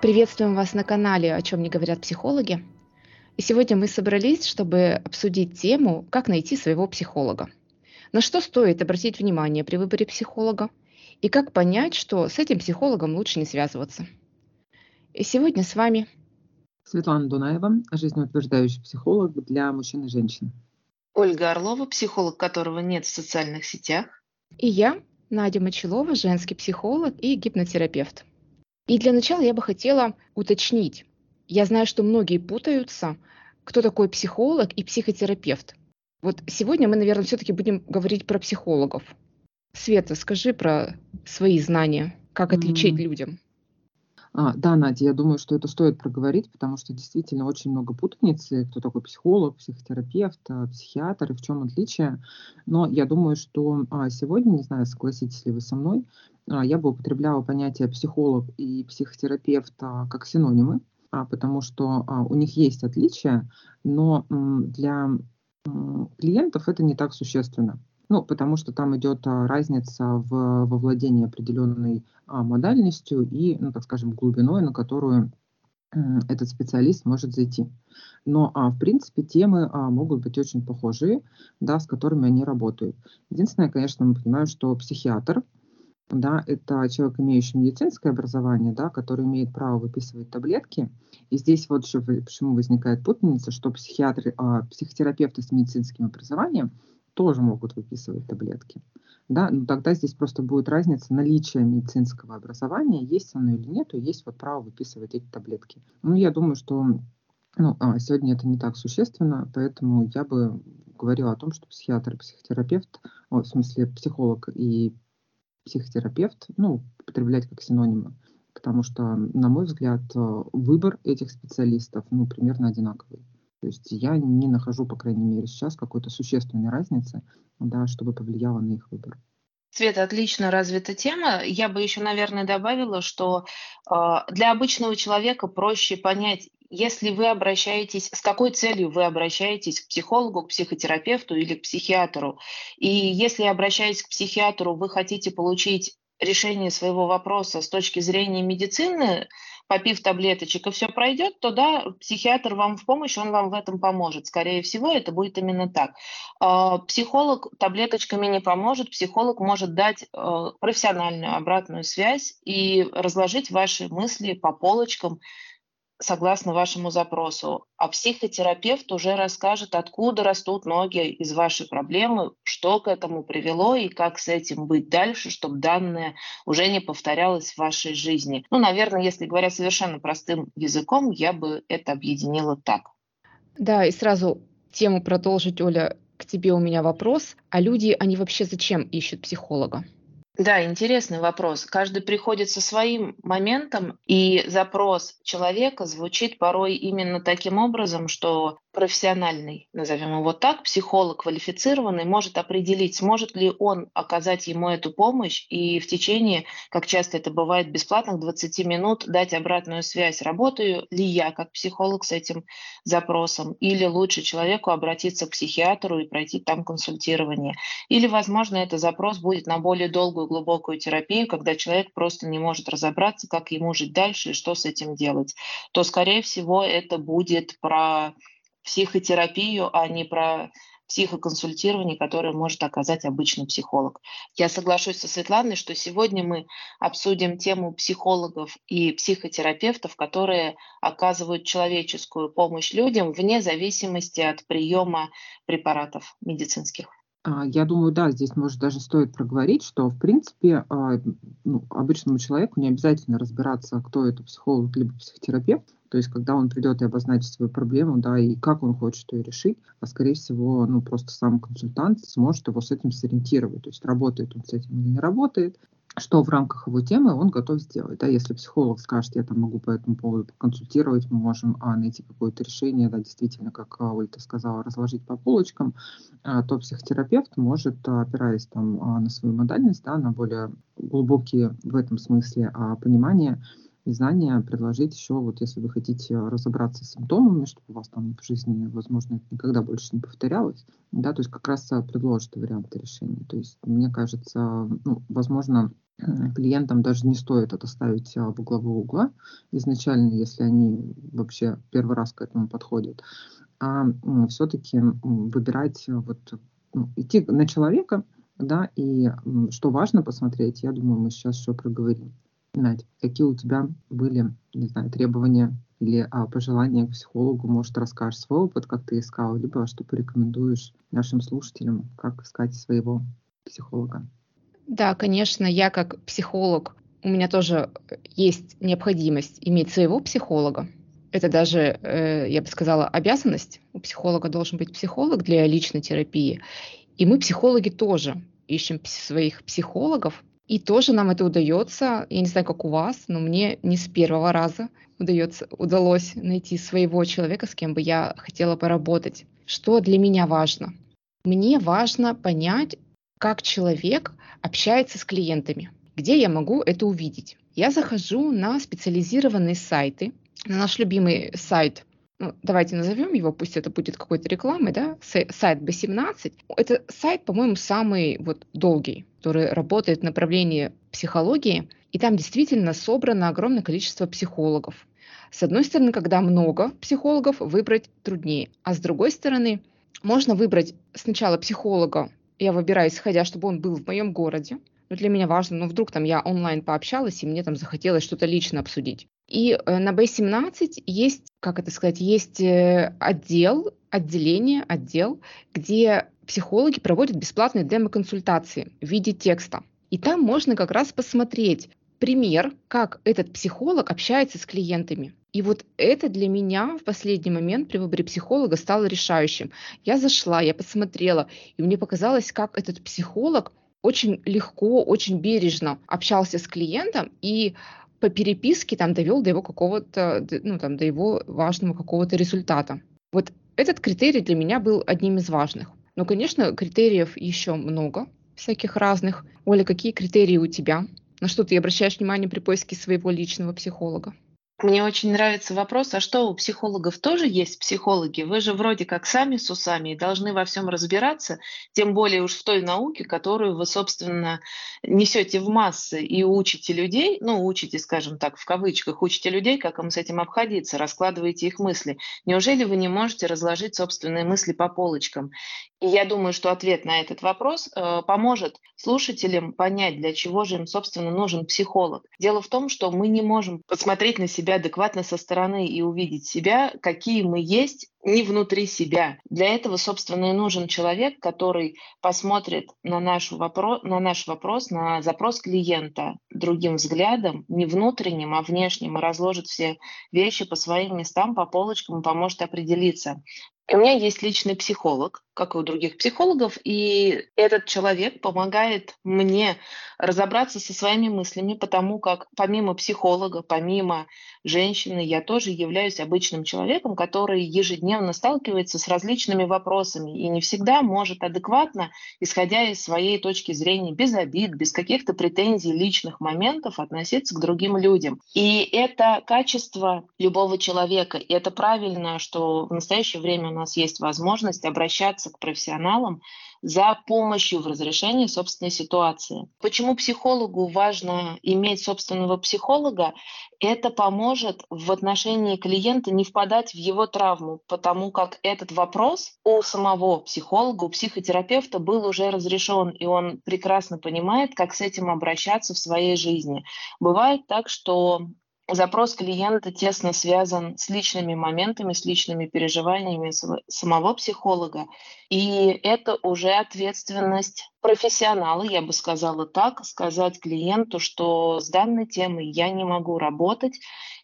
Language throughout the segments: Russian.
Приветствуем вас на канале «О чем не говорят психологи». И сегодня мы собрались, чтобы обсудить тему «Как найти своего психолога». На что стоит обратить внимание при выборе психолога и как понять, что с этим психологом лучше не связываться. И сегодня с вами Светлана Дунаева, жизнеутверждающий психолог для мужчин и женщин. Ольга Орлова, психолог, которого нет в социальных сетях. И я, Надя Мочелова, женский психолог и гипнотерапевт. И для начала я бы хотела уточнить. Я знаю, что многие путаются, кто такой психолог и психотерапевт. Вот сегодня мы, наверное, все-таки будем говорить про психологов. Света, скажи про свои знания, как отличить mm. людям. А, да, Надя, я думаю, что это стоит проговорить, потому что действительно очень много путаницы, кто такой психолог, психотерапевт, а, психиатр и в чем отличие. Но я думаю, что а, сегодня, не знаю, согласитесь ли вы со мной, а, я бы употребляла понятие психолог и психотерапевт а, как синонимы, а, потому что у них есть отличия, но для клиентов это не так существенно. Ну, потому что там идет разница в, во владении определенной модальностью и, ну, так скажем, глубиной, на которую этот специалист может зайти. Но, а, в принципе, темы а, могут быть очень похожие, да, с которыми они работают. Единственное, конечно, мы понимаем, что психиатр да, это человек, имеющий медицинское образование, да, который имеет право выписывать таблетки. И здесь вот еще почему возникает путаница, что психиатры, а, психотерапевты с медицинским образованием тоже могут выписывать таблетки. Да, но тогда здесь просто будет разница наличия медицинского образования, есть оно или нет, и есть вот право выписывать эти таблетки. Ну, я думаю, что ну, а, сегодня это не так существенно, поэтому я бы говорила о том, что психиатр и психотерапевт, о, в смысле психолог и психотерапевт, ну, употреблять как синонимы, потому что, на мой взгляд, э, выбор этих специалистов, ну, примерно одинаковый. То есть я не нахожу, по крайней мере, сейчас какой-то существенной разницы, да, чтобы повлияло на их выбор. Света, отлично развита тема. Я бы еще, наверное, добавила, что э, для обычного человека проще понять, если вы обращаетесь, с какой целью вы обращаетесь к психологу, к психотерапевту или к психиатру. И если, обращаясь к психиатру, вы хотите получить решение своего вопроса с точки зрения медицины, попив таблеточек, и все пройдет, то да, психиатр вам в помощь, он вам в этом поможет. Скорее всего, это будет именно так. А, психолог таблеточками не поможет, психолог может дать э, профессиональную обратную связь и разложить ваши мысли по полочкам, согласно вашему запросу, а психотерапевт уже расскажет, откуда растут ноги из вашей проблемы, что к этому привело и как с этим быть дальше, чтобы данное уже не повторялось в вашей жизни. Ну, наверное, если говоря совершенно простым языком, я бы это объединила так. Да, и сразу тему продолжить, Оля, к тебе у меня вопрос. А люди, они вообще зачем ищут психолога? Да, интересный вопрос. Каждый приходит со своим моментом, и запрос человека звучит порой именно таким образом, что профессиональный, назовем его так, психолог квалифицированный, может определить, сможет ли он оказать ему эту помощь и в течение, как часто это бывает, бесплатных 20 минут дать обратную связь, работаю ли я как психолог с этим запросом, или лучше человеку обратиться к психиатру и пройти там консультирование. Или, возможно, это запрос будет на более долгую глубокую терапию, когда человек просто не может разобраться, как ему жить дальше и что с этим делать. То, скорее всего, это будет про психотерапию, а не про психоконсультирование, которое может оказать обычный психолог. Я соглашусь со Светланой, что сегодня мы обсудим тему психологов и психотерапевтов, которые оказывают человеческую помощь людям вне зависимости от приема препаратов медицинских. А, я думаю, да, здесь, может, даже стоит проговорить, что, в принципе, а, ну, обычному человеку не обязательно разбираться, кто это психолог либо психотерапевт. То есть, когда он придет и обозначит свою проблему, да, и как он хочет ее решить, а, скорее всего, ну, просто сам консультант сможет его с этим сориентировать. То есть, работает он с этим или не работает, что в рамках его темы он готов сделать. Да, если психолог скажет, я там могу по этому поводу консультировать, мы можем а, найти какое-то решение, да, действительно, как а, Ольга сказала, разложить по полочкам, а, то психотерапевт может, а, опираясь там а, на свою модальность, да, на более глубокие в этом смысле а, понимания, знания предложить еще, вот если вы хотите разобраться с симптомами, чтобы у вас там в жизни, возможно, это никогда больше не повторялось, да, то есть как раз предложит варианты решения. То есть, мне кажется, ну, возможно, клиентам даже не стоит это ставить а, в главу угла изначально, если они вообще первый раз к этому подходят, а все-таки выбирать вот ну, идти на человека, да, и что важно посмотреть, я думаю, мы сейчас еще проговорим. Надь, какие у тебя были, не знаю, требования или а, пожелания к психологу, может, расскажешь свой опыт, как ты искал, либо что порекомендуешь нашим слушателям, как искать своего психолога? Да, конечно, я как психолог, у меня тоже есть необходимость иметь своего психолога. Это даже, э, я бы сказала, обязанность. У психолога должен быть психолог для личной терапии. И мы, психологи, тоже ищем своих психологов. И тоже нам это удается. Я не знаю, как у вас, но мне не с первого раза удается, удалось найти своего человека, с кем бы я хотела поработать. Что для меня важно? Мне важно понять, как человек общается с клиентами. Где я могу это увидеть? Я захожу на специализированные сайты, на наш любимый сайт ну, давайте назовем его, пусть это будет какой-то рекламой, да, сайт B17. Это сайт, по-моему, самый вот долгий, который работает в направлении психологии, и там действительно собрано огромное количество психологов. С одной стороны, когда много психологов, выбрать труднее, а с другой стороны, можно выбрать сначала психолога, я выбираю, исходя, чтобы он был в моем городе, но для меня важно, ну вдруг там я онлайн пообщалась, и мне там захотелось что-то лично обсудить. И э, на B17 есть, как это сказать, есть э, отдел, отделение, отдел, где психологи проводят бесплатные демо-консультации в виде текста. И там можно как раз посмотреть пример, как этот психолог общается с клиентами. И вот это для меня в последний момент при выборе психолога стало решающим. Я зашла, я посмотрела, и мне показалось, как этот психолог очень легко, очень бережно общался с клиентом и по переписке там довел до его какого-то, ну там до его важного какого-то результата. Вот этот критерий для меня был одним из важных. Но, конечно, критериев еще много, всяких разных. Оля, какие критерии у тебя? На что ты обращаешь внимание при поиске своего личного психолога? Мне очень нравится вопрос, а что у психологов тоже есть психологи? Вы же вроде как сами с усами и должны во всем разбираться, тем более уж в той науке, которую вы, собственно, несете в массы и учите людей, ну, учите, скажем так, в кавычках, учите людей, как им с этим обходиться, раскладываете их мысли. Неужели вы не можете разложить собственные мысли по полочкам? И я думаю, что ответ на этот вопрос э, поможет слушателям понять, для чего же им, собственно, нужен психолог. Дело в том, что мы не можем посмотреть на себя адекватно со стороны и увидеть себя, какие мы есть, не внутри себя. Для этого, собственно, и нужен человек, который посмотрит на наш, вопрос, на наш вопрос, на запрос клиента другим взглядом, не внутренним, а внешним, и разложит все вещи по своим местам, по полочкам и поможет определиться, у меня есть личный психолог, как и у других психологов, и этот человек помогает мне разобраться со своими мыслями, потому как помимо психолога, помимо женщины, я тоже являюсь обычным человеком, который ежедневно сталкивается с различными вопросами и не всегда может адекватно, исходя из своей точки зрения, без обид, без каких-то претензий, личных моментов относиться к другим людям. И это качество любого человека, и это правильно, что в настоящее время нас есть возможность обращаться к профессионалам за помощью в разрешении собственной ситуации. Почему психологу важно иметь собственного психолога? Это поможет в отношении клиента не впадать в его травму, потому как этот вопрос у самого психолога, у психотерапевта был уже разрешен, и он прекрасно понимает, как с этим обращаться в своей жизни. Бывает так, что запрос клиента тесно связан с личными моментами, с личными переживаниями самого психолога. И это уже ответственность профессионала, я бы сказала так, сказать клиенту, что с данной темой я не могу работать,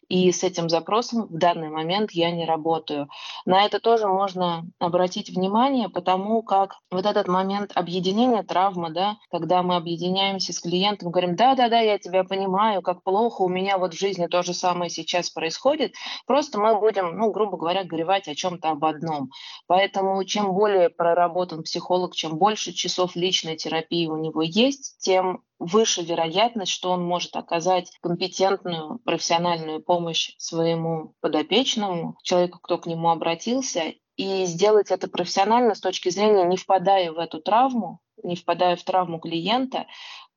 и с этим запросом в данный момент я не работаю. На это тоже можно обратить внимание, потому как вот этот момент объединения травмы, да, когда мы объединяемся с клиентом, говорим, да-да-да, я тебя понимаю, как плохо, у меня вот в жизни то же самое сейчас происходит, просто мы будем, ну, грубо говоря, горевать о чем-то об одном. Поэтому чем более проработан психолог, чем больше часов личной терапии у него есть, тем выше вероятность, что он может оказать компетентную профессиональную помощь своему подопечному, человеку, кто к нему обратился, и сделать это профессионально с точки зрения не впадая в эту травму, не впадая в травму клиента,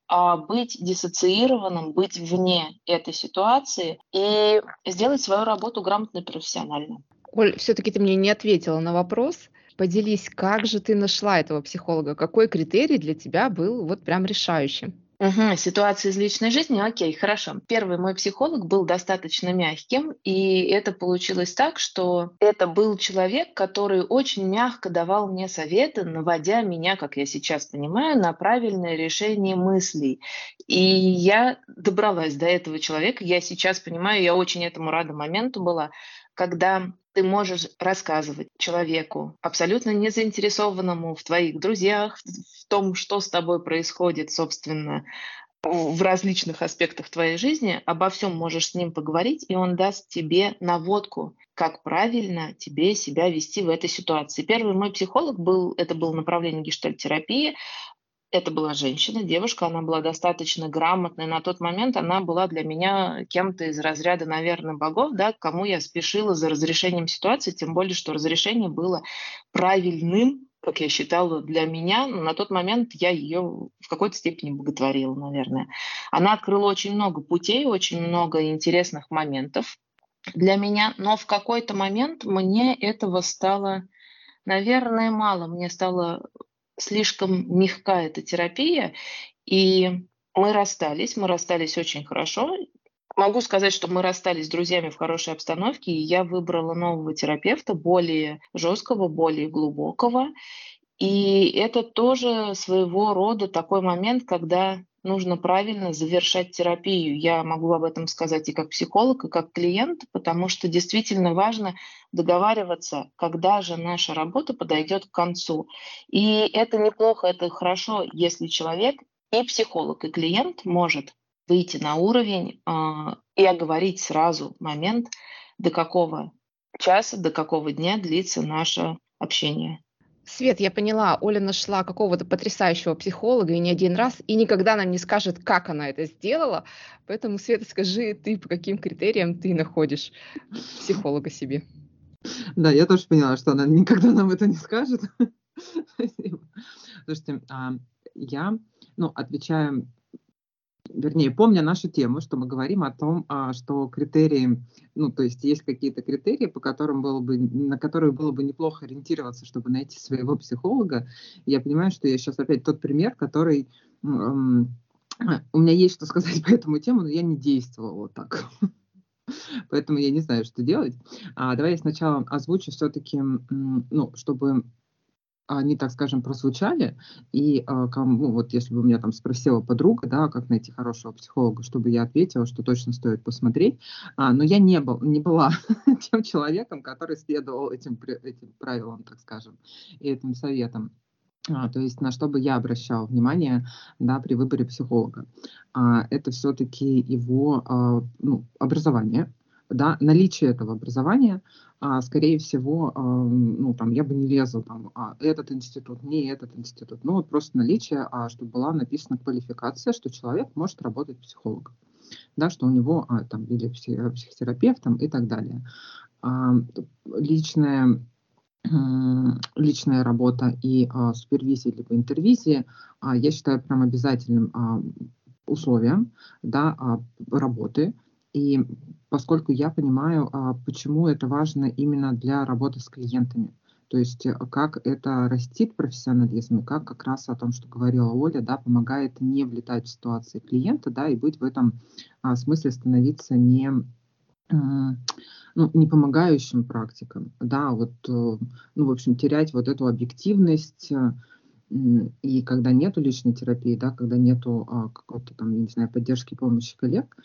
а быть диссоциированным, быть вне этой ситуации и сделать свою работу грамотно и профессионально. Оль, все-таки ты мне не ответила на вопрос. Поделись, как же ты нашла этого психолога? Какой критерий для тебя был вот прям решающим? Угу, ситуация из личной жизни, окей, хорошо. Первый мой психолог был достаточно мягким, и это получилось так, что это был человек, который очень мягко давал мне советы, наводя меня, как я сейчас понимаю, на правильное решение мыслей. И я добралась до этого человека, я сейчас понимаю, я очень этому рада моменту была, когда ты можешь рассказывать человеку, абсолютно не заинтересованному в твоих друзьях, в том, что с тобой происходит, собственно, в различных аспектах твоей жизни, обо всем можешь с ним поговорить, и он даст тебе наводку, как правильно тебе себя вести в этой ситуации. Первый мой психолог был, это было направление гештальтерапии, это была женщина, девушка, она была достаточно грамотной. На тот момент она была для меня кем-то из разряда, наверное, богов, да, к кому я спешила за разрешением ситуации, тем более, что разрешение было правильным, как я считала, для меня. Но на тот момент я ее в какой-то степени боготворила, наверное. Она открыла очень много путей, очень много интересных моментов для меня, но в какой-то момент мне этого стало, наверное, мало. Мне стало слишком мягка эта терапия, и мы расстались, мы расстались очень хорошо. Могу сказать, что мы расстались с друзьями в хорошей обстановке, и я выбрала нового терапевта, более жесткого, более глубокого. И это тоже своего рода такой момент, когда нужно правильно завершать терапию. Я могу об этом сказать и как психолог, и как клиент, потому что действительно важно договариваться, когда же наша работа подойдет к концу. И это неплохо, это хорошо, если человек и психолог, и клиент может выйти на уровень э, и оговорить сразу момент, до какого часа, до какого дня длится наше общение. Свет, я поняла, Оля нашла какого-то потрясающего психолога и не один раз, и никогда нам не скажет, как она это сделала. Поэтому, Света, скажи, ты по каким критериям ты находишь психолога себе? Да, я тоже поняла, что она никогда нам это не скажет. Слушайте, а, я, ну, отвечаю вернее, помня нашу тему, что мы говорим о том, а, что критерии, ну, то есть есть какие-то критерии, по которым было бы, на которые было бы неплохо ориентироваться, чтобы найти своего психолога. Я понимаю, что я сейчас опять тот пример, который у меня есть что сказать по этому тему, но я не действовала так. Поэтому я не знаю, что делать. А, давай я сначала озвучу все-таки, ну, чтобы они, так скажем, прозвучали, и а, кому, вот если бы меня там спросила подруга, да, как найти хорошего психолога, чтобы я ответила, что точно стоит посмотреть, а, но я не, был, не была тем человеком, который следовал этим, этим правилам, так скажем, и этим советам. А, то есть на что бы я обращала внимание да, при выборе психолога. А, это все-таки его а, ну, образование, да, наличие этого образования, а, скорее всего, а, ну, там, я бы не лезла, там, а, этот институт, не этот институт, ну, вот просто наличие, а, чтобы была написана квалификация, что человек может работать психологом, да, что у него, а, там, или психотерапевтом и так далее. А, личная личная работа и а, супервизия либо интервизия, а, я считаю прям обязательным а, условием да, а, работы, и поскольку я понимаю, а, почему это важно именно для работы с клиентами. То есть э, как это растит профессионализм, и как как раз о том, что говорила Оля, да, помогает не влетать в ситуации клиента, да, и быть в этом а, смысле становиться не, ну, не помогающим практикам, да, вот, э, ну, в общем, терять вот эту объективность, э, и когда нету личной терапии, да, когда нету а, какой-то там, не знаю, поддержки, помощи коллег,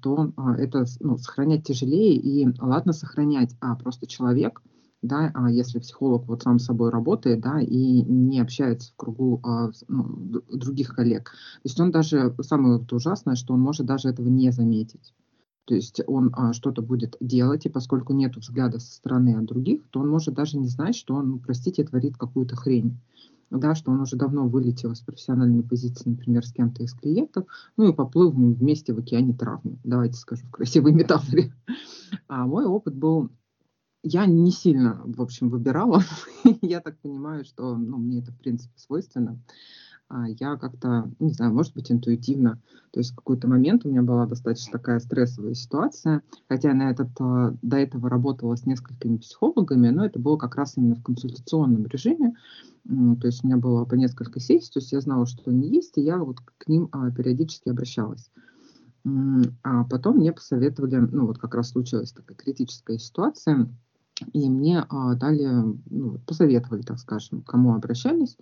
то а, это ну, сохранять тяжелее. И ладно сохранять, а просто человек, да, а если психолог вот сам с собой работает, да, и не общается в кругу а, ну, других коллег. То есть он даже, самое ужасное, что он может даже этого не заметить. То есть он а, что-то будет делать, и поскольку нет взгляда со стороны от других, то он может даже не знать, что он, простите, творит какую-то хрень. Да, что он уже давно вылетел из профессиональной позиции, например, с кем-то из клиентов, ну и поплыл вместе в океане травмы, давайте скажу в красивой метафоре. А мой опыт был я не сильно, в общем, выбирала. я так понимаю, что ну, мне это, в принципе, свойственно. А я как-то, не знаю, может быть, интуитивно. То есть в какой-то момент у меня была достаточно такая стрессовая ситуация, хотя я на этот, а, до этого работала с несколькими психологами, но это было как раз именно в консультационном режиме. То есть у меня было по несколько сессий, то есть я знала, что они есть, и я вот к ним а, периодически обращалась. А потом мне посоветовали, ну вот как раз случилась такая критическая ситуация, и мне а, дали, ну, посоветовали, так скажем, кому обращались,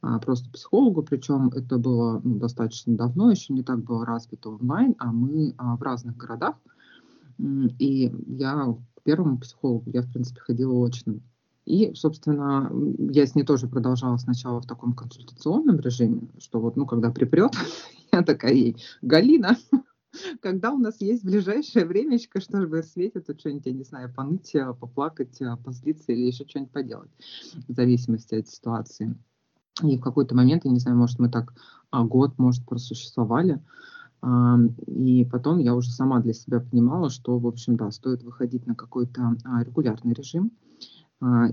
а, просто психологу, причем это было ну, достаточно давно, еще не так было развито онлайн, а мы а, в разных городах. И я к первому психологу, я, в принципе, ходила очно. И, собственно, я с ней тоже продолжала сначала в таком консультационном режиме, что вот, ну, когда припрет, я такая ей, Галина, когда у нас есть ближайшее времечко, что же светит, то что-нибудь, я не знаю, поныть, а, поплакать, а, позлиться или еще что-нибудь поделать, в зависимости от ситуации. И в какой-то момент, я не знаю, может, мы так а, год, может, просуществовали, и потом я уже сама для себя понимала, что, в общем, да, стоит выходить на какой-то а, регулярный режим,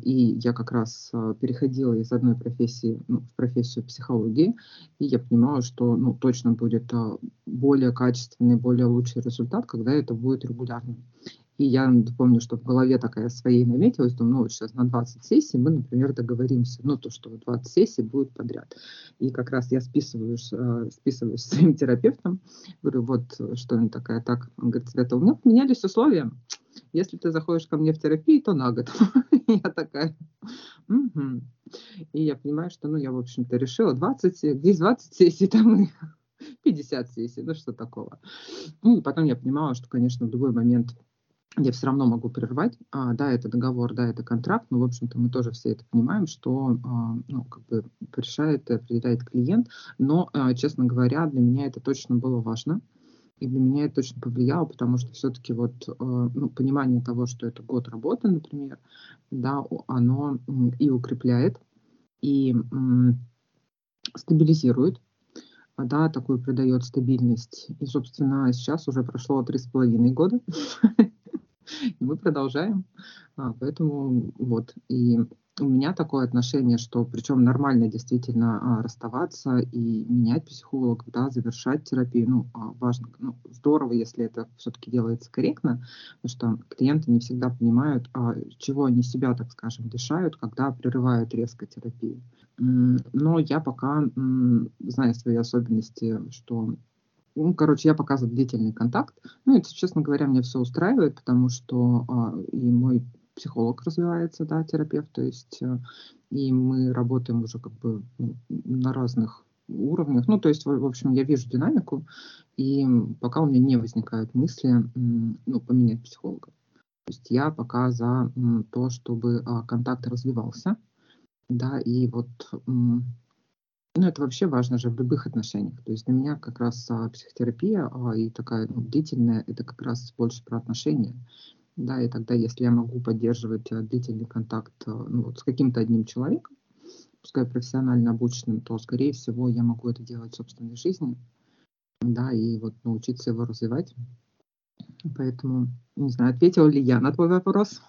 и я как раз а, переходила из одной профессии ну, в профессию психологии, и я понимала, что ну, точно будет а, более качественный, более лучший результат, когда это будет регулярно. И я помню, что в голове такая своей наметилась, думаю, ну вот сейчас на 20 сессий мы, например, договоримся, ну то, что 20 сессий будет подряд. И как раз я списываюсь, списываюсь с своим терапевтом, говорю, вот что она такая, так, он говорит, Света, у меня поменялись условия, если ты заходишь ко мне в терапию, то на год. я такая. И я понимаю, что, ну, я, в общем-то, решила 20, здесь 20 сессий, там и 50 сессий, ну, что такого. Ну, и потом я понимала, что, конечно, в любой момент я все равно могу прервать. А, да, это договор, да, это контракт, но, в общем-то, мы тоже все это понимаем, что, а, ну, как бы решает, определяет клиент. Но, а, честно говоря, для меня это точно было важно. И для меня это точно повлияло, потому что все-таки вот э, ну, понимание того, что это год работы, например, да, оно и укрепляет, и стабилизирует, да, такую придает стабильность. И, собственно, сейчас уже прошло три с половиной года, и мы продолжаем. А, поэтому вот, и у меня такое отношение, что причем нормально действительно а, расставаться и менять психолога, да, завершать терапию. Ну, а, важно, ну, здорово, если это все-таки делается корректно, потому что клиенты не всегда понимают, а, чего они себя, так скажем, лишают, когда прерывают резко терапию. Но я пока, зная свои особенности, что ну, короче, я показываю длительный контакт. Ну, это, честно говоря, мне все устраивает, потому что а, и мой психолог развивается, да, терапевт, то есть э, и мы работаем уже как бы ну, на разных уровнях. Ну, то есть, в общем, я вижу динамику, и пока у меня не возникают мысли, ну, поменять психолога. То есть я пока за то, чтобы а, контакт развивался, да, и вот, ну, это вообще важно же в любых отношениях. То есть для меня как раз а, психотерапия и такая ну, длительная, это как раз больше про отношения. Да, и тогда, если я могу поддерживать э, длительный контакт э, ну, вот, с каким-то одним человеком, пускай профессионально обученным, то, скорее всего, я могу это делать в собственной жизни, да, и вот научиться его развивать. Поэтому, не знаю, ответила ли я на твой вопрос.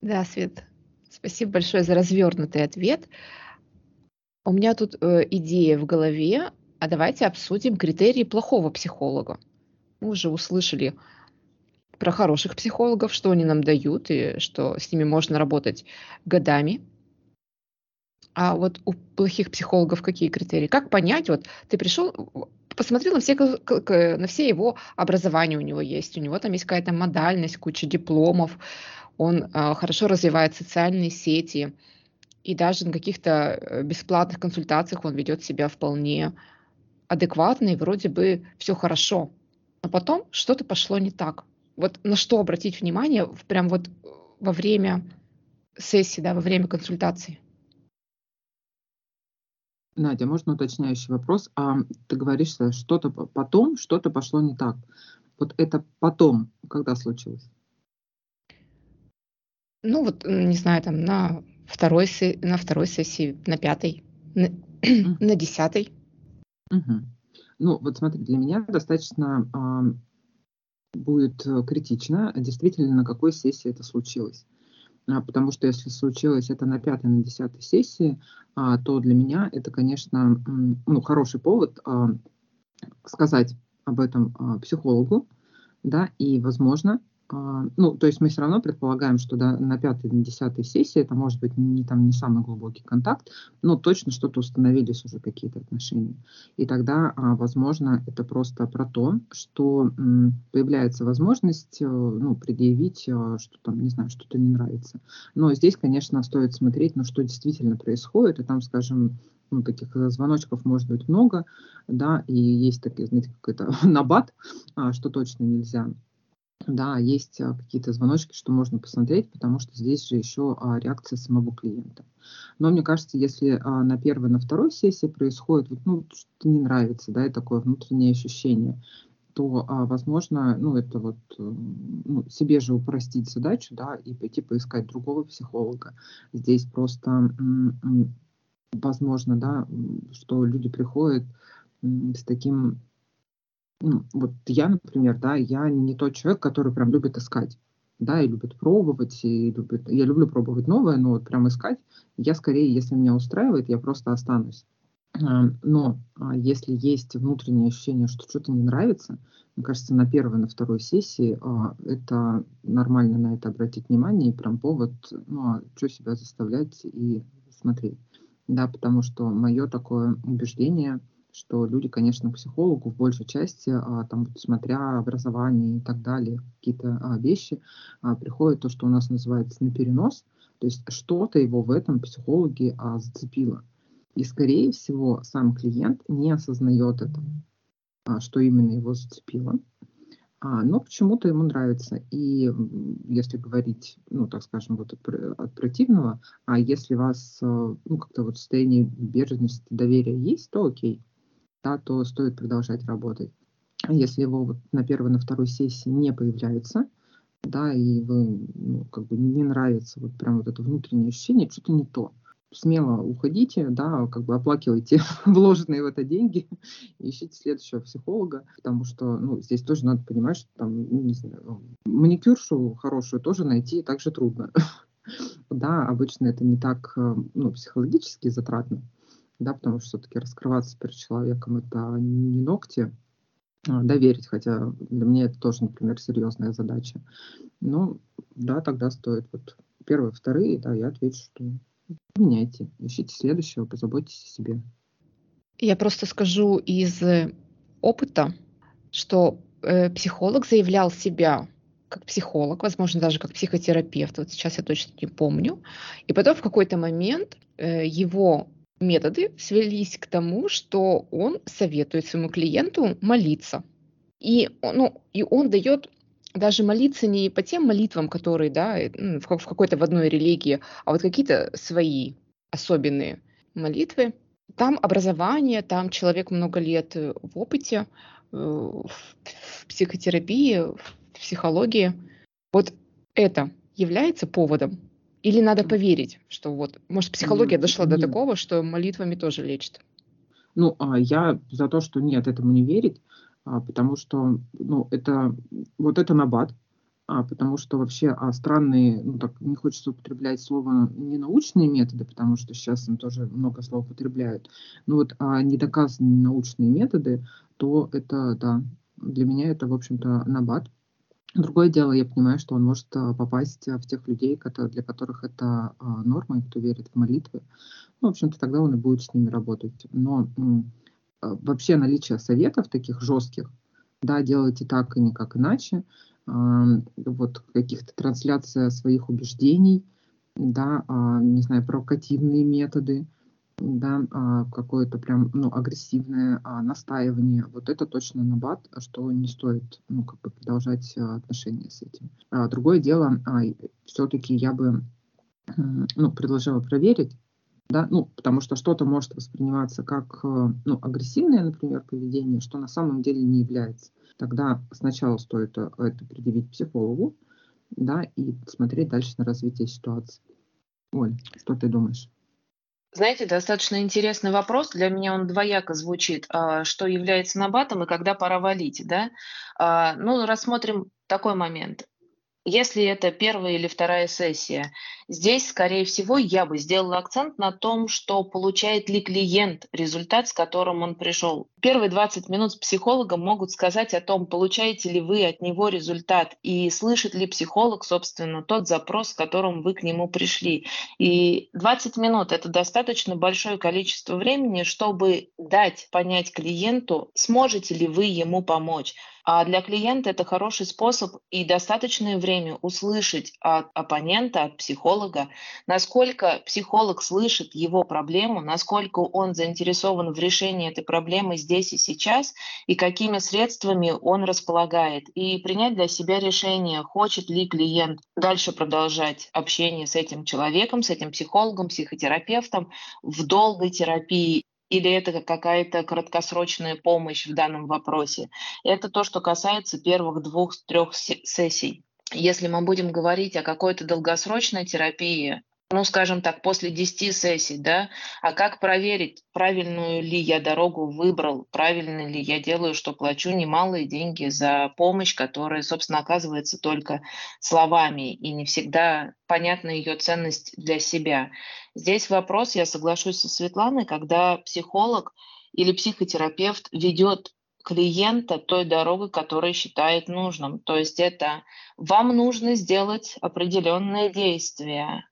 Да, Свет, спасибо большое за развернутый ответ. У меня тут э, идея в голове, а давайте обсудим критерии плохого психолога. Мы уже услышали про хороших психологов, что они нам дают, и что с ними можно работать годами. А вот у плохих психологов какие критерии? Как понять, вот ты пришел, посмотрел на все, на все его образования у него есть, у него там есть какая-то модальность, куча дипломов, он э, хорошо развивает социальные сети, и даже на каких-то э, бесплатных консультациях он ведет себя вполне адекватно, и вроде бы все хорошо. Но потом что-то пошло не так. Вот на что обратить внимание прям вот во время сессии, да, во время консультации? Надя, можно уточняющий вопрос? А ты говоришь, что-то потом, что-то пошло не так. Вот это потом, когда случилось? Ну вот, не знаю, там на второй, на второй сессии, на пятой, на, на десятой. Угу. Ну, вот смотри, для меня достаточно э, будет критично, действительно, на какой сессии это случилось. А, потому что если случилось это на пятой, на десятой сессии, а, то для меня это, конечно, ну, хороший повод а, сказать об этом а, психологу, да, и, возможно, а, ну, то есть мы все равно предполагаем, что да, на пятой, на десятой сессии это может быть не, там, не самый глубокий контакт, но точно что-то установились уже какие-то отношения. И тогда, а, возможно, это просто про то, что появляется возможность э, ну, предъявить, э, что там, не знаю, что-то не нравится. Но здесь, конечно, стоит смотреть, ну, что действительно происходит, и там, скажем, ну, таких звоночков может быть много, да, и есть такие, знаете, какой-то набат, что точно нельзя да, есть а, какие-то звоночки, что можно посмотреть, потому что здесь же еще а, реакция самого клиента. Но мне кажется, если а, на первой, на второй сессии происходит, ну, что-то не нравится, да, и такое внутреннее ощущение, то, возможно, ну, это вот э, ну, себе же упростить задачу, да, и пойти поискать другого психолога. Здесь просто, возможно, да, что люди приходят с таким вот я, например, да, я не тот человек, который прям любит искать, да, и любит пробовать, и любит, я люблю пробовать новое, но вот прям искать, я скорее, если меня устраивает, я просто останусь. Но а, если есть внутреннее ощущение, что что-то не нравится, мне кажется, на первой, на второй сессии а, это нормально на это обратить внимание и прям повод, ну, а что себя заставлять и смотреть. Да, потому что мое такое убеждение – что люди, конечно, к психологу в большей части, а, там, смотря образование и так далее, какие-то а, вещи, а, приходят то, что у нас называется на перенос, то есть что-то его в этом психологи а, зацепило. И, скорее всего, сам клиент не осознает это, а, что именно его зацепило, а, но почему-то ему нравится. И если говорить, ну, так скажем, вот от, от противного, а если у вас, а, ну, как-то вот состояние бережности, доверия есть, то окей да, то стоит продолжать работать. Если его вот на первой, на второй сессии не появляется, да, и вы, ну, как бы не нравится вот прям вот это внутреннее ощущение, что-то не то. Смело уходите, да, как бы оплакивайте вложенные в это деньги, ищите следующего психолога, потому что, ну, здесь тоже надо понимать, что там, ну, не знаю, маникюршу хорошую тоже найти так же трудно. Да, обычно это не так, э, ну, психологически затратно да, потому что все-таки раскрываться перед человеком это не ногти, а, доверить, хотя для меня это тоже, например, серьезная задача. Ну, да, тогда стоит вот первые, вторые, да, я отвечу, что меняйте, ищите следующего, позаботьтесь о себе. Я просто скажу из опыта, что э, психолог заявлял себя как психолог, возможно, даже как психотерапевт, вот сейчас я точно не помню, и потом в какой-то момент э, его методы свелись к тому, что он советует своему клиенту молиться. И, ну, и он дает даже молиться не по тем молитвам, которые да, в какой-то в одной религии, а вот какие-то свои особенные молитвы. Там образование, там человек много лет в опыте, э, в психотерапии, в психологии. Вот это является поводом или надо поверить, что вот, может, психология дошла до такого, что молитвами тоже лечит? Ну, а я за то, что нет, этому не верить, а, потому что, ну, это, вот это набат, а, потому что вообще а, странные, ну, так, не хочется употреблять слово ненаучные методы, потому что сейчас им тоже много слов употребляют, но вот недоказанные научные методы, то это, да, для меня это, в общем-то, набат, Другое дело, я понимаю, что он может а, попасть а, в тех людей, для которых это а, норма, и кто верит в молитвы. Ну, в общем-то, тогда он и будет с ними работать. Но вообще наличие советов таких жестких, да, делайте так и никак иначе, вот каких-то трансляция своих убеждений, да, не знаю, провокативные методы – да, а, какое-то прям, ну, агрессивное а, настаивание, вот это точно набат, что не стоит, ну, как бы продолжать а, отношения с этим. Другое дело, а, все-таки я бы, ну, предложила проверить, да, ну, потому что что-то может восприниматься как, ну, агрессивное, например, поведение, что на самом деле не является. Тогда сначала стоит это предъявить психологу, да, и смотреть дальше на развитие ситуации. Оль, что ты думаешь? Знаете, достаточно интересный вопрос. Для меня он двояко звучит. А, что является набатом и когда пора валить, да? А, ну, рассмотрим такой момент. Если это первая или вторая сессия, здесь, скорее всего, я бы сделала акцент на том, что получает ли клиент результат, с которым он пришел. Первые 20 минут с психологом могут сказать о том, получаете ли вы от него результат и слышит ли психолог, собственно, тот запрос, с которым вы к нему пришли. И 20 минут – это достаточно большое количество времени, чтобы дать понять клиенту, сможете ли вы ему помочь. А для клиента это хороший способ и достаточное время услышать от оппонента, от психолога, насколько психолог слышит его проблему, насколько он заинтересован в решении этой проблемы здесь и сейчас, и какими средствами он располагает. И принять для себя решение, хочет ли клиент дальше продолжать общение с этим человеком, с этим психологом, психотерапевтом в долгой терапии или это какая-то краткосрочная помощь в данном вопросе. Это то, что касается первых двух-трех сессий. Если мы будем говорить о какой-то долгосрочной терапии, ну, скажем так, после 10 сессий, да, а как проверить, правильную ли я дорогу выбрал, правильно ли я делаю, что плачу немалые деньги за помощь, которая, собственно, оказывается только словами, и не всегда понятна ее ценность для себя. Здесь вопрос, я соглашусь со Светланой, когда психолог или психотерапевт ведет клиента той дорогой, которую считает нужным. То есть это вам нужно сделать определенное действие,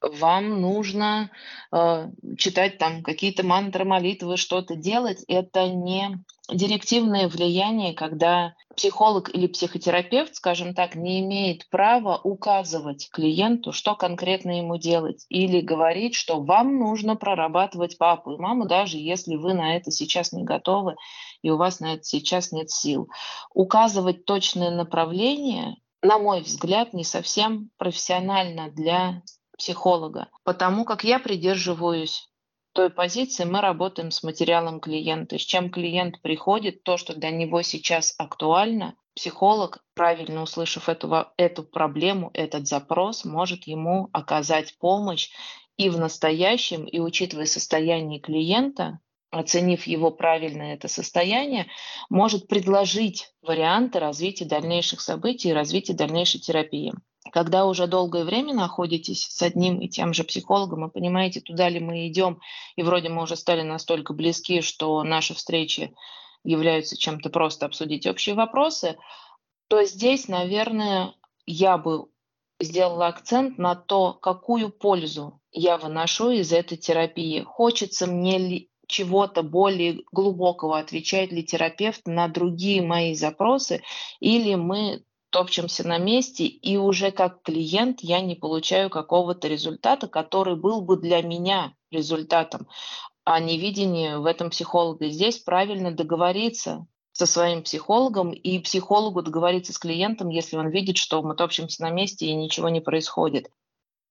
вам нужно э, читать там какие-то мантры, молитвы, что-то делать. Это не директивное влияние, когда психолог или психотерапевт, скажем так, не имеет права указывать клиенту, что конкретно ему делать, или говорить, что вам нужно прорабатывать папу и маму, даже если вы на это сейчас не готовы и у вас на это сейчас нет сил. Указывать точное направление, на мой взгляд, не совсем профессионально для психолога. Потому как я придерживаюсь той позиции, мы работаем с материалом клиента. С чем клиент приходит, то, что для него сейчас актуально, психолог, правильно услышав эту, эту проблему, этот запрос, может ему оказать помощь и в настоящем, и учитывая состояние клиента, оценив его правильное это состояние, может предложить варианты развития дальнейших событий и развития дальнейшей терапии. Когда уже долгое время находитесь с одним и тем же психологом и понимаете, туда ли мы идем, и вроде мы уже стали настолько близки, что наши встречи являются чем-то просто обсудить общие вопросы, то здесь, наверное, я бы сделала акцент на то, какую пользу я выношу из этой терапии. Хочется мне ли чего-то более глубокого, отвечает ли терапевт на другие мои запросы, или мы топчемся на месте, и уже как клиент я не получаю какого-то результата, который был бы для меня результатом, а не видение в этом психолога. Здесь правильно договориться со своим психологом и психологу договориться с клиентом, если он видит, что мы топчемся на месте и ничего не происходит.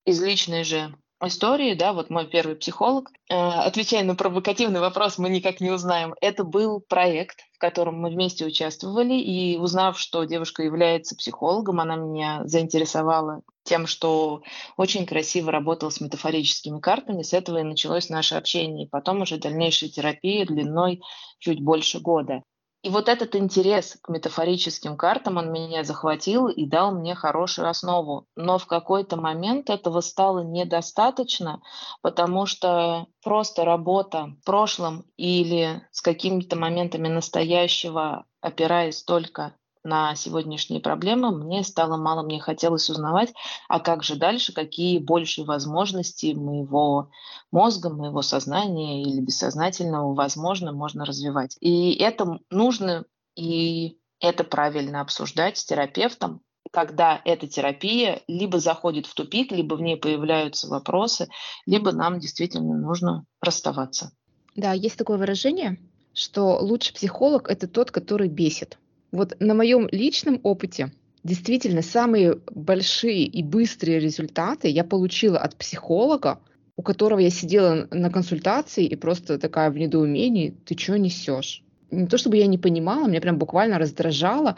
Из личной же истории, да, вот мой первый психолог, э, отвечая на провокативный вопрос, мы никак не узнаем. Это был проект, в котором мы вместе участвовали, и узнав, что девушка является психологом, она меня заинтересовала тем, что очень красиво работал с метафорическими картами. С этого и началось наше общение. И потом уже дальнейшая терапия длиной чуть больше года. И вот этот интерес к метафорическим картам, он меня захватил и дал мне хорошую основу. Но в какой-то момент этого стало недостаточно, потому что просто работа в прошлом или с какими-то моментами настоящего, опираясь только на сегодняшние проблемы, мне стало мало, мне хотелось узнавать, а как же дальше, какие большие возможности моего мозга, моего сознания или бессознательного, возможно, можно развивать. И это нужно и это правильно обсуждать с терапевтом, когда эта терапия либо заходит в тупик, либо в ней появляются вопросы, либо нам действительно нужно расставаться. Да, есть такое выражение, что лучший психолог – это тот, который бесит. Вот на моем личном опыте действительно самые большие и быстрые результаты я получила от психолога, у которого я сидела на консультации и просто такая в недоумении, ты что несешь? Не то чтобы я не понимала, меня прям буквально раздражало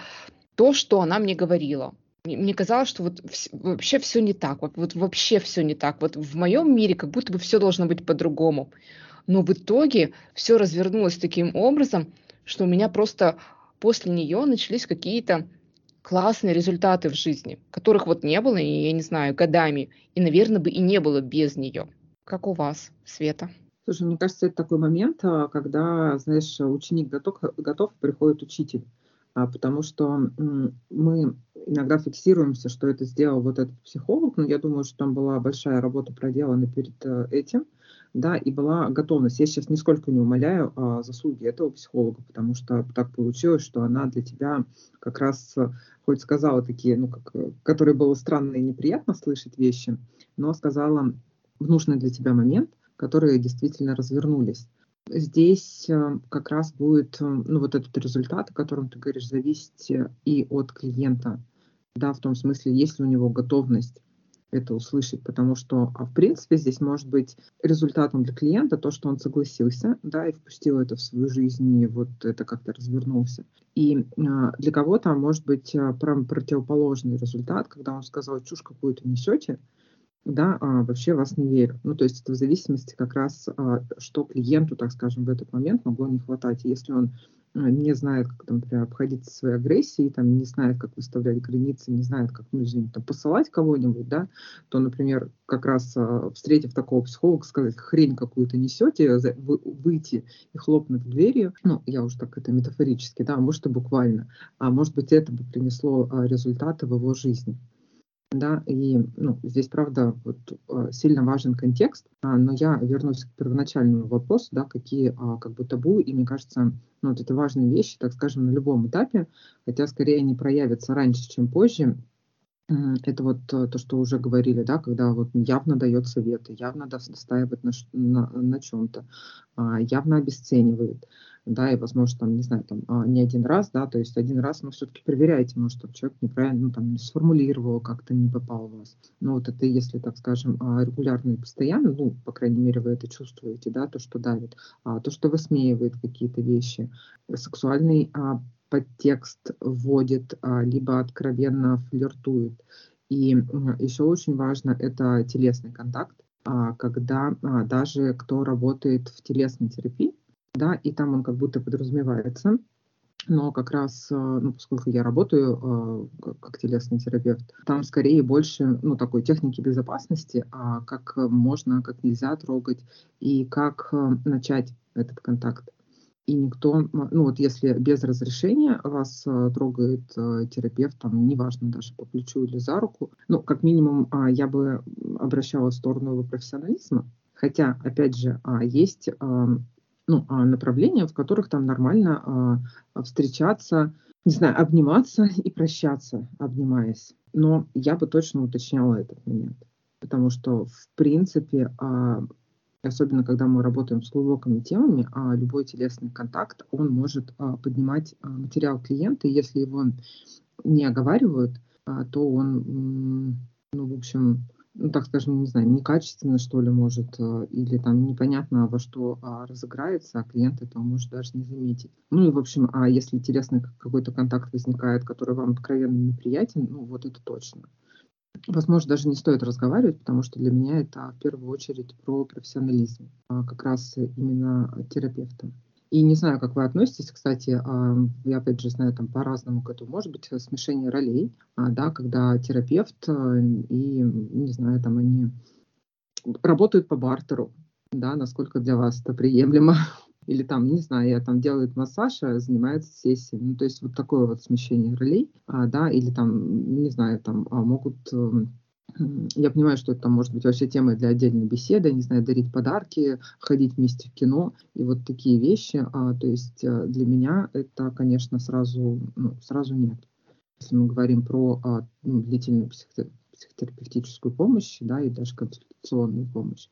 то, что она мне говорила. Мне казалось, что вот вообще все не так, вот, вот вообще все не так. Вот в моем мире как будто бы все должно быть по-другому. Но в итоге все развернулось таким образом, что у меня просто после нее начались какие-то классные результаты в жизни, которых вот не было, я не знаю, годами, и, наверное, бы и не было без нее. Как у вас, Света? Слушай, мне кажется, это такой момент, а, когда, знаешь, ученик готов, готов приходит учитель. А, потому что мы иногда фиксируемся, что это сделал вот этот психолог, но я думаю, что там была большая работа проделана перед э, этим, да, и была готовность. Я сейчас нисколько не умоляю а, заслуги этого психолога, потому что так получилось, что она для тебя как раз э, хоть сказала такие, ну, как, э, которые было странно и неприятно слышать вещи, но сказала в нужный для тебя момент, которые действительно развернулись. Здесь э, как раз будет ну, вот этот результат, о котором ты говоришь, зависеть и от клиента, да, в том смысле, есть ли у него готовность это услышать, потому что, а в принципе, здесь может быть результатом для клиента то, что он согласился, да, и впустил это в свою жизнь, и вот это как-то развернулся. И а, для кого-то может быть а, прям противоположный результат, когда он сказал, чушь какую-то несете, да, а, вообще вас не верю. Ну, то есть это в зависимости как раз, а, что клиенту, так скажем, в этот момент могло не хватать. Если он а, не знает, как, там, например, обходиться своей агрессией, там, не знает, как выставлять границы, не знает, как, ну, извините, там, посылать кого-нибудь, да, то, например, как раз встретив такого психолога, сказать, хрень какую-то несете, выйти и хлопнуть дверью, ну, я уже так это метафорически, да, может и буквально, а может быть, это бы принесло результаты в его жизни да, и ну, здесь, правда, вот, а, сильно важен контекст, а, но я вернусь к первоначальному вопросу, да, какие а, как бы табу, и мне кажется, ну, вот это важные вещи, так скажем, на любом этапе, хотя скорее они проявятся раньше, чем позже, это вот то, что уже говорили, да, когда вот явно дает советы, явно настаивает на, на, на чем-то, явно обесценивает да, и, возможно, там, не знаю, там, а, не один раз, да, то есть один раз, но все-таки проверяйте, может, человек неправильно, ну, там, не сформулировал, как-то не попал в вас. Но вот это, если, так скажем, а, регулярно и постоянно, ну, по крайней мере, вы это чувствуете, да, то, что давит, а то, что высмеивает какие-то вещи, сексуальный а, подтекст вводит, а, либо откровенно флиртует. И еще очень важно это телесный контакт, а, когда а, даже кто работает в телесной терапии, да, и там он как будто подразумевается. Но как раз, э, ну, поскольку я работаю э, как телесный терапевт, там скорее больше, ну, такой техники безопасности, а как можно, как нельзя трогать и как э, начать этот контакт. И никто, ну вот если без разрешения вас трогает терапевт, там, неважно даже по плечу или за руку, ну, как минимум, а, я бы обращала в сторону его профессионализма. Хотя, опять же, а, есть ну, а, направления, в которых там нормально а, встречаться, не знаю, обниматься и прощаться, обнимаясь. Но я бы точно уточняла этот момент. Потому что, в принципе, а, особенно когда мы работаем с глубокими темами, любой телесный контакт, он может поднимать материал клиента, и если его не оговаривают, то он, ну, в общем, ну, так скажем, не знаю, некачественно, что ли, может, э, или там непонятно во что а, разыграется, а клиент этого может даже не заметить. Ну и, в общем, а если интересный какой-то контакт возникает, который вам откровенно неприятен, ну вот это точно. Возможно, даже не стоит разговаривать, потому что для меня это в первую очередь про профессионализм, а как раз именно терапевта. И не знаю, как вы относитесь, кстати, а, я опять же знаю там по-разному к этому. Может быть, смешение ролей, а, да, когда терапевт э, и, не знаю, там они работают по бартеру, да, насколько для вас это приемлемо. Или там, не знаю, я там делает массаж, а занимается сессией. Ну, то есть вот такое вот смещение ролей, да, или там, не знаю, там могут эм, я понимаю, что это может быть вообще темой для отдельной беседы, не знаю, дарить подарки, ходить вместе в кино и вот такие вещи. А, то есть э, для меня это, конечно, сразу, ну, сразу нет. Если мы говорим про а, ну, длительную психотерапевтическую помощь, да, и даже консультационную помощь.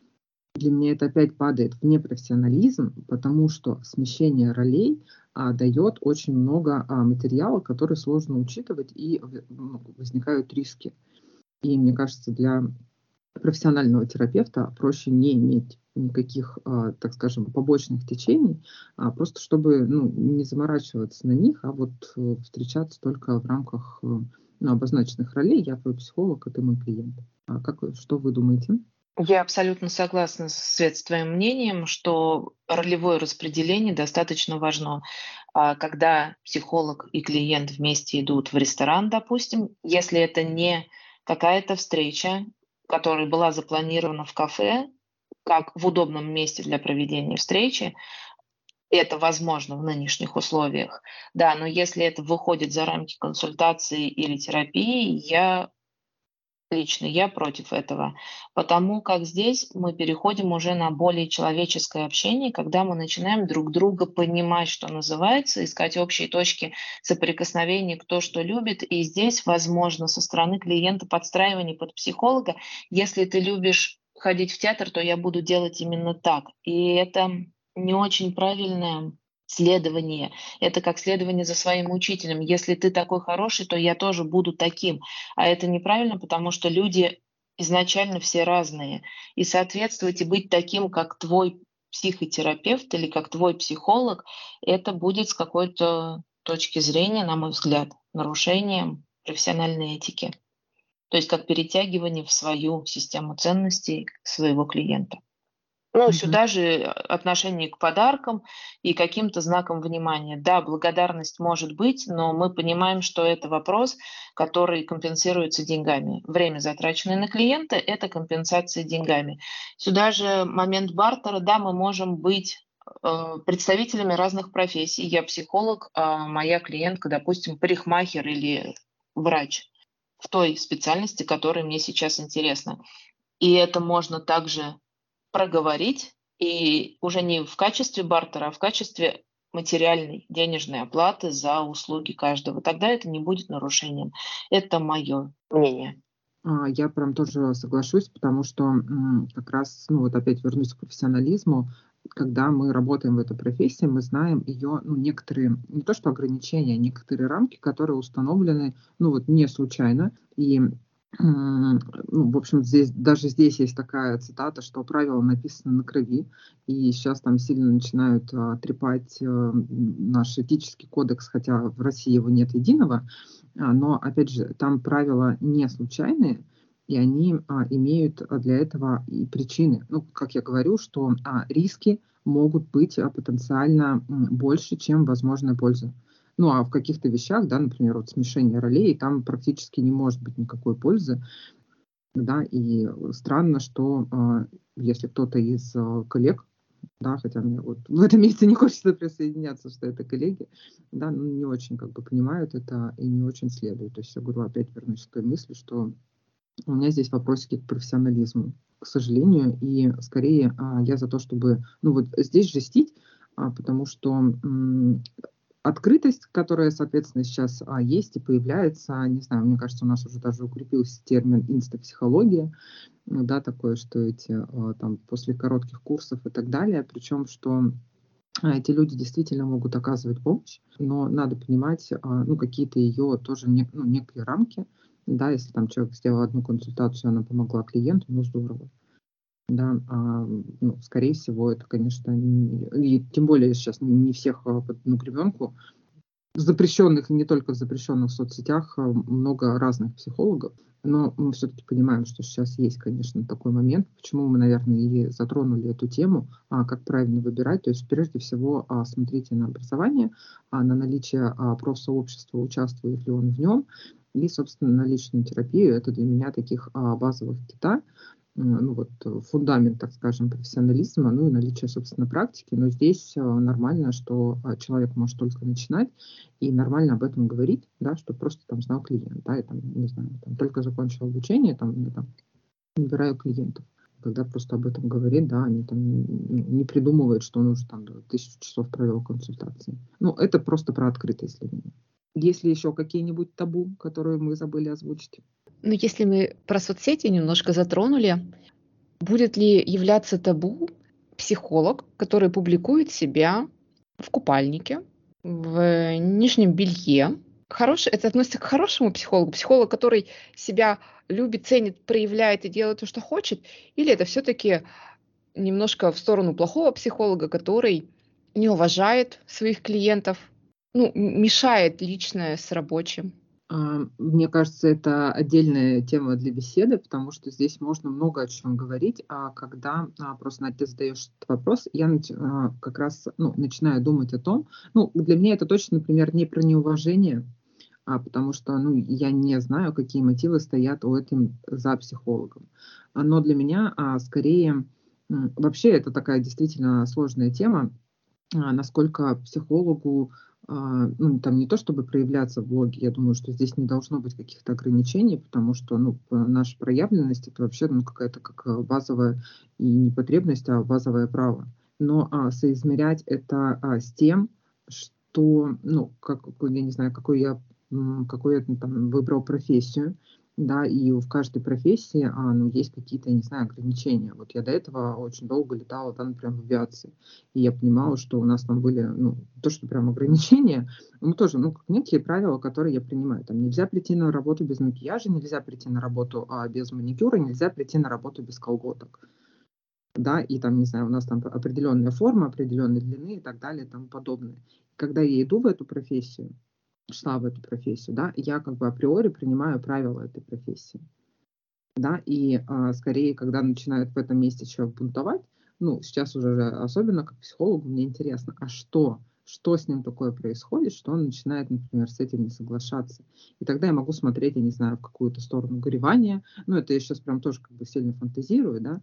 Для меня это опять падает в непрофессионализм, потому что смещение ролей а, дает очень много а, материала, который сложно учитывать, и ну, возникают риски. И мне кажется, для профессионального терапевта проще не иметь никаких, а, так скажем, побочных течений, а просто чтобы ну, не заморачиваться на них, а вот э, встречаться только в рамках э, ну, обозначенных ролей. Я твой психолог, а ты мой клиент. А как, что вы думаете? Я абсолютно согласна с твоим мнением, что ролевое распределение достаточно важно. А когда психолог и клиент вместе идут в ресторан, допустим, если это не какая-то встреча, которая была запланирована в кафе, как в удобном месте для проведения встречи, это возможно в нынешних условиях. Да, но если это выходит за рамки консультации или терапии, я лично я против этого, потому как здесь мы переходим уже на более человеческое общение, когда мы начинаем друг друга понимать, что называется, искать общие точки соприкосновения, кто что любит, и здесь, возможно, со стороны клиента подстраивание под психолога, если ты любишь ходить в театр, то я буду делать именно так. И это не очень правильное следование. Это как следование за своим учителем. Если ты такой хороший, то я тоже буду таким. А это неправильно, потому что люди изначально все разные. И соответствовать и быть таким, как твой психотерапевт или как твой психолог, это будет с какой-то точки зрения, на мой взгляд, нарушением профессиональной этики. То есть как перетягивание в свою систему ценностей своего клиента. Ну, угу. сюда же отношение к подаркам и каким-то знаком внимания. Да, благодарность может быть, но мы понимаем, что это вопрос, который компенсируется деньгами. Время, затраченное на клиента, это компенсация деньгами. Сюда же момент бартера, да, мы можем быть э, представителями разных профессий. Я психолог, а моя клиентка, допустим, парикмахер или врач в той специальности, которая мне сейчас интересна. И это можно также проговорить и уже не в качестве бартера, а в качестве материальной денежной оплаты за услуги каждого. Тогда это не будет нарушением. Это мое мнение. А, я прям тоже соглашусь, потому что как раз, ну вот опять вернусь к профессионализму, когда мы работаем в этой профессии, мы знаем ее, ну, некоторые, не то что ограничения, а некоторые рамки, которые установлены, ну, вот не случайно. И ну, в общем, здесь, даже здесь есть такая цитата, что правила написаны на крови, и сейчас там сильно начинают а, трепать а, наш этический кодекс, хотя в России его нет единого, а, но, опять же, там правила не случайные, и они а, имеют для этого и причины. Ну, как я говорю, что а, риски могут быть а, потенциально больше, чем возможная польза. Ну, а в каких-то вещах, да, например, вот смешение ролей, там практически не может быть никакой пользы. Да, и странно, что э, если кто-то из э, коллег, да, хотя мне вот в этом месте не хочется присоединяться, что это коллеги, да, ну, не очень как бы понимают это и не очень следуют. То есть я говорю, опять вернусь к той мысли, что у меня здесь вопросики к профессионализму, к сожалению, и скорее а, я за то, чтобы, ну вот здесь жестить, а, потому что открытость, которая, соответственно, сейчас а, есть и появляется, не знаю, мне кажется, у нас уже даже укрепился термин инстапсихология, да, такое, что эти а, там после коротких курсов и так далее, причем, что а, эти люди действительно могут оказывать помощь, но надо понимать, а, ну, какие-то ее тоже не, ну, некие рамки, да, если там человек сделал одну консультацию, она помогла клиенту, ну, здорово да, а, ну, скорее всего, это, конечно, не, и тем более сейчас не всех а, одну гребенку, в запрещенных и не только в запрещенных соцсетях а, много разных психологов, но мы все-таки понимаем, что сейчас есть, конечно, такой момент, почему мы, наверное, и затронули эту тему, а, как правильно выбирать. То есть, прежде всего, а, смотрите на образование, а, на наличие а, профсообщества, участвует ли он в нем, и, собственно, на личную терапию. Это для меня таких базовых кита ну вот э, фундамент, так скажем, профессионализма, ну и наличие, собственно, практики. Но здесь э, нормально, что человек может только начинать, и нормально об этом говорить, да, что просто там знал клиент, да, и там, не знаю, там только закончил обучение, там, я там набираю клиентов. Когда просто об этом говорит, да, они там не придумывают, что он уже там тысячу часов провел консультации. Ну, это просто про открытость для меня. Есть ли еще какие-нибудь табу, которые мы забыли озвучить? Ну, если мы про соцсети немножко затронули, будет ли являться табу психолог, который публикует себя в купальнике, в нижнем белье? Хороший, это относится к хорошему психологу, психолог, который себя любит, ценит, проявляет и делает то, что хочет, или это все-таки немножко в сторону плохого психолога, который не уважает своих клиентов, ну, мешает личное с рабочим? А, мне кажется, это отдельная тема для беседы, потому что здесь можно много о чем говорить, а когда а, просто ты задаешь этот вопрос, я а, как раз ну, начинаю думать о том, ну, для меня это точно, например, не про неуважение, а потому что ну, я не знаю, какие мотивы стоят у этим за психологом. Но для меня скорее вообще это такая действительно сложная тема, насколько психологу ну, там не то чтобы проявляться в блоге, я думаю, что здесь не должно быть каких-то ограничений, потому что, ну, наша проявленность это вообще, ну, какая-то как э, базовая и не потребность, а базовое право. Но а, соизмерять это а, с тем, что, ну, как, я не знаю, какой я, какой я там выбрал профессию, да, и в каждой профессии а, ну, есть какие-то, не знаю, ограничения. Вот я до этого очень долго летала там прям в авиации, и я понимала, что у нас там были, ну, то, что прям ограничения, ну, тоже, ну, некие правила, которые я принимаю. Там нельзя прийти на работу без макияжа, нельзя прийти на работу а, без маникюра, нельзя прийти на работу без колготок. Да, и там, не знаю, у нас там определенная форма, определенной длины и так далее и тому подобное. Когда я иду в эту профессию, шла в эту профессию, да, я как бы априори принимаю правила этой профессии, да, и а, скорее, когда начинают в этом месте человек бунтовать, ну, сейчас уже особенно как психологу мне интересно, а что, что с ним такое происходит, что он начинает, например, с этим не соглашаться. И тогда я могу смотреть, я не знаю, в какую-то сторону горевания, ну, это я сейчас прям тоже как бы сильно фантазирую, да,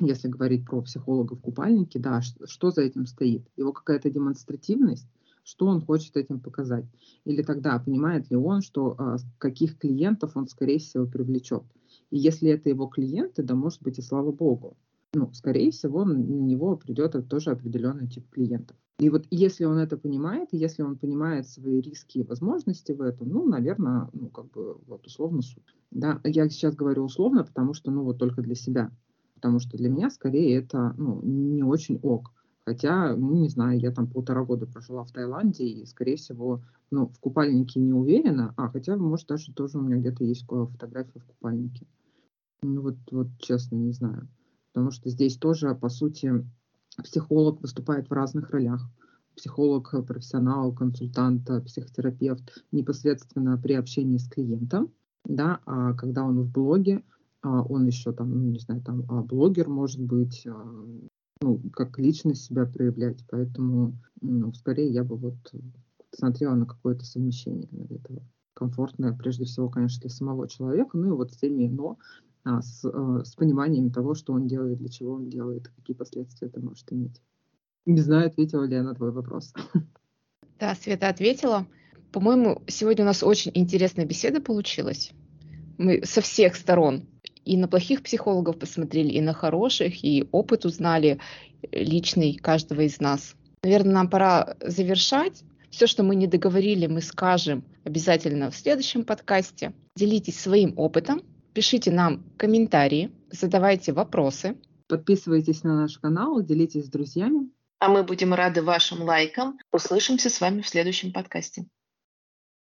если говорить про психолога в купальнике, да, что, что за этим стоит? Его какая-то демонстративность, что он хочет этим показать. Или тогда понимает ли он, что а, каких клиентов он, скорее всего, привлечет. И если это его клиенты, да, может быть, и слава богу. Ну, скорее всего, на него придет тоже определенный тип клиентов. И вот если он это понимает, если он понимает свои риски и возможности в этом, ну, наверное, ну, как бы, вот, условно суд. Да, я сейчас говорю условно, потому что, ну, вот только для себя. Потому что для меня, скорее, это, ну, не очень ок. Хотя, ну, не знаю, я там полтора года прожила в Таиланде, и, скорее всего, ну, в купальнике не уверена, а хотя, может, даже тоже у меня где-то есть фотография в купальнике. Ну, вот, вот честно, не знаю. Потому что здесь тоже, по сути, психолог выступает в разных ролях. Психолог, профессионал, консультант, психотерапевт непосредственно при общении с клиентом, да, а когда он в блоге, а он еще там, ну, не знаю, там а блогер может быть, а, ну, как личность себя проявлять. Поэтому, ну, скорее я бы вот смотрела на какое-то совмещение этого. Комфортное, прежде всего, конечно, для самого человека, ну и вот с теми но, а, с, а, с пониманием того, что он делает, для чего он делает, какие последствия это может иметь. Не знаю, ответила ли я на твой вопрос. Да, Света ответила. По-моему, сегодня у нас очень интересная беседа получилась. Мы со всех сторон и на плохих психологов посмотрели, и на хороших, и опыт узнали личный каждого из нас. Наверное, нам пора завершать. Все, что мы не договорили, мы скажем обязательно в следующем подкасте. Делитесь своим опытом, пишите нам комментарии, задавайте вопросы. Подписывайтесь на наш канал, делитесь с друзьями. А мы будем рады вашим лайкам. Услышимся с вами в следующем подкасте.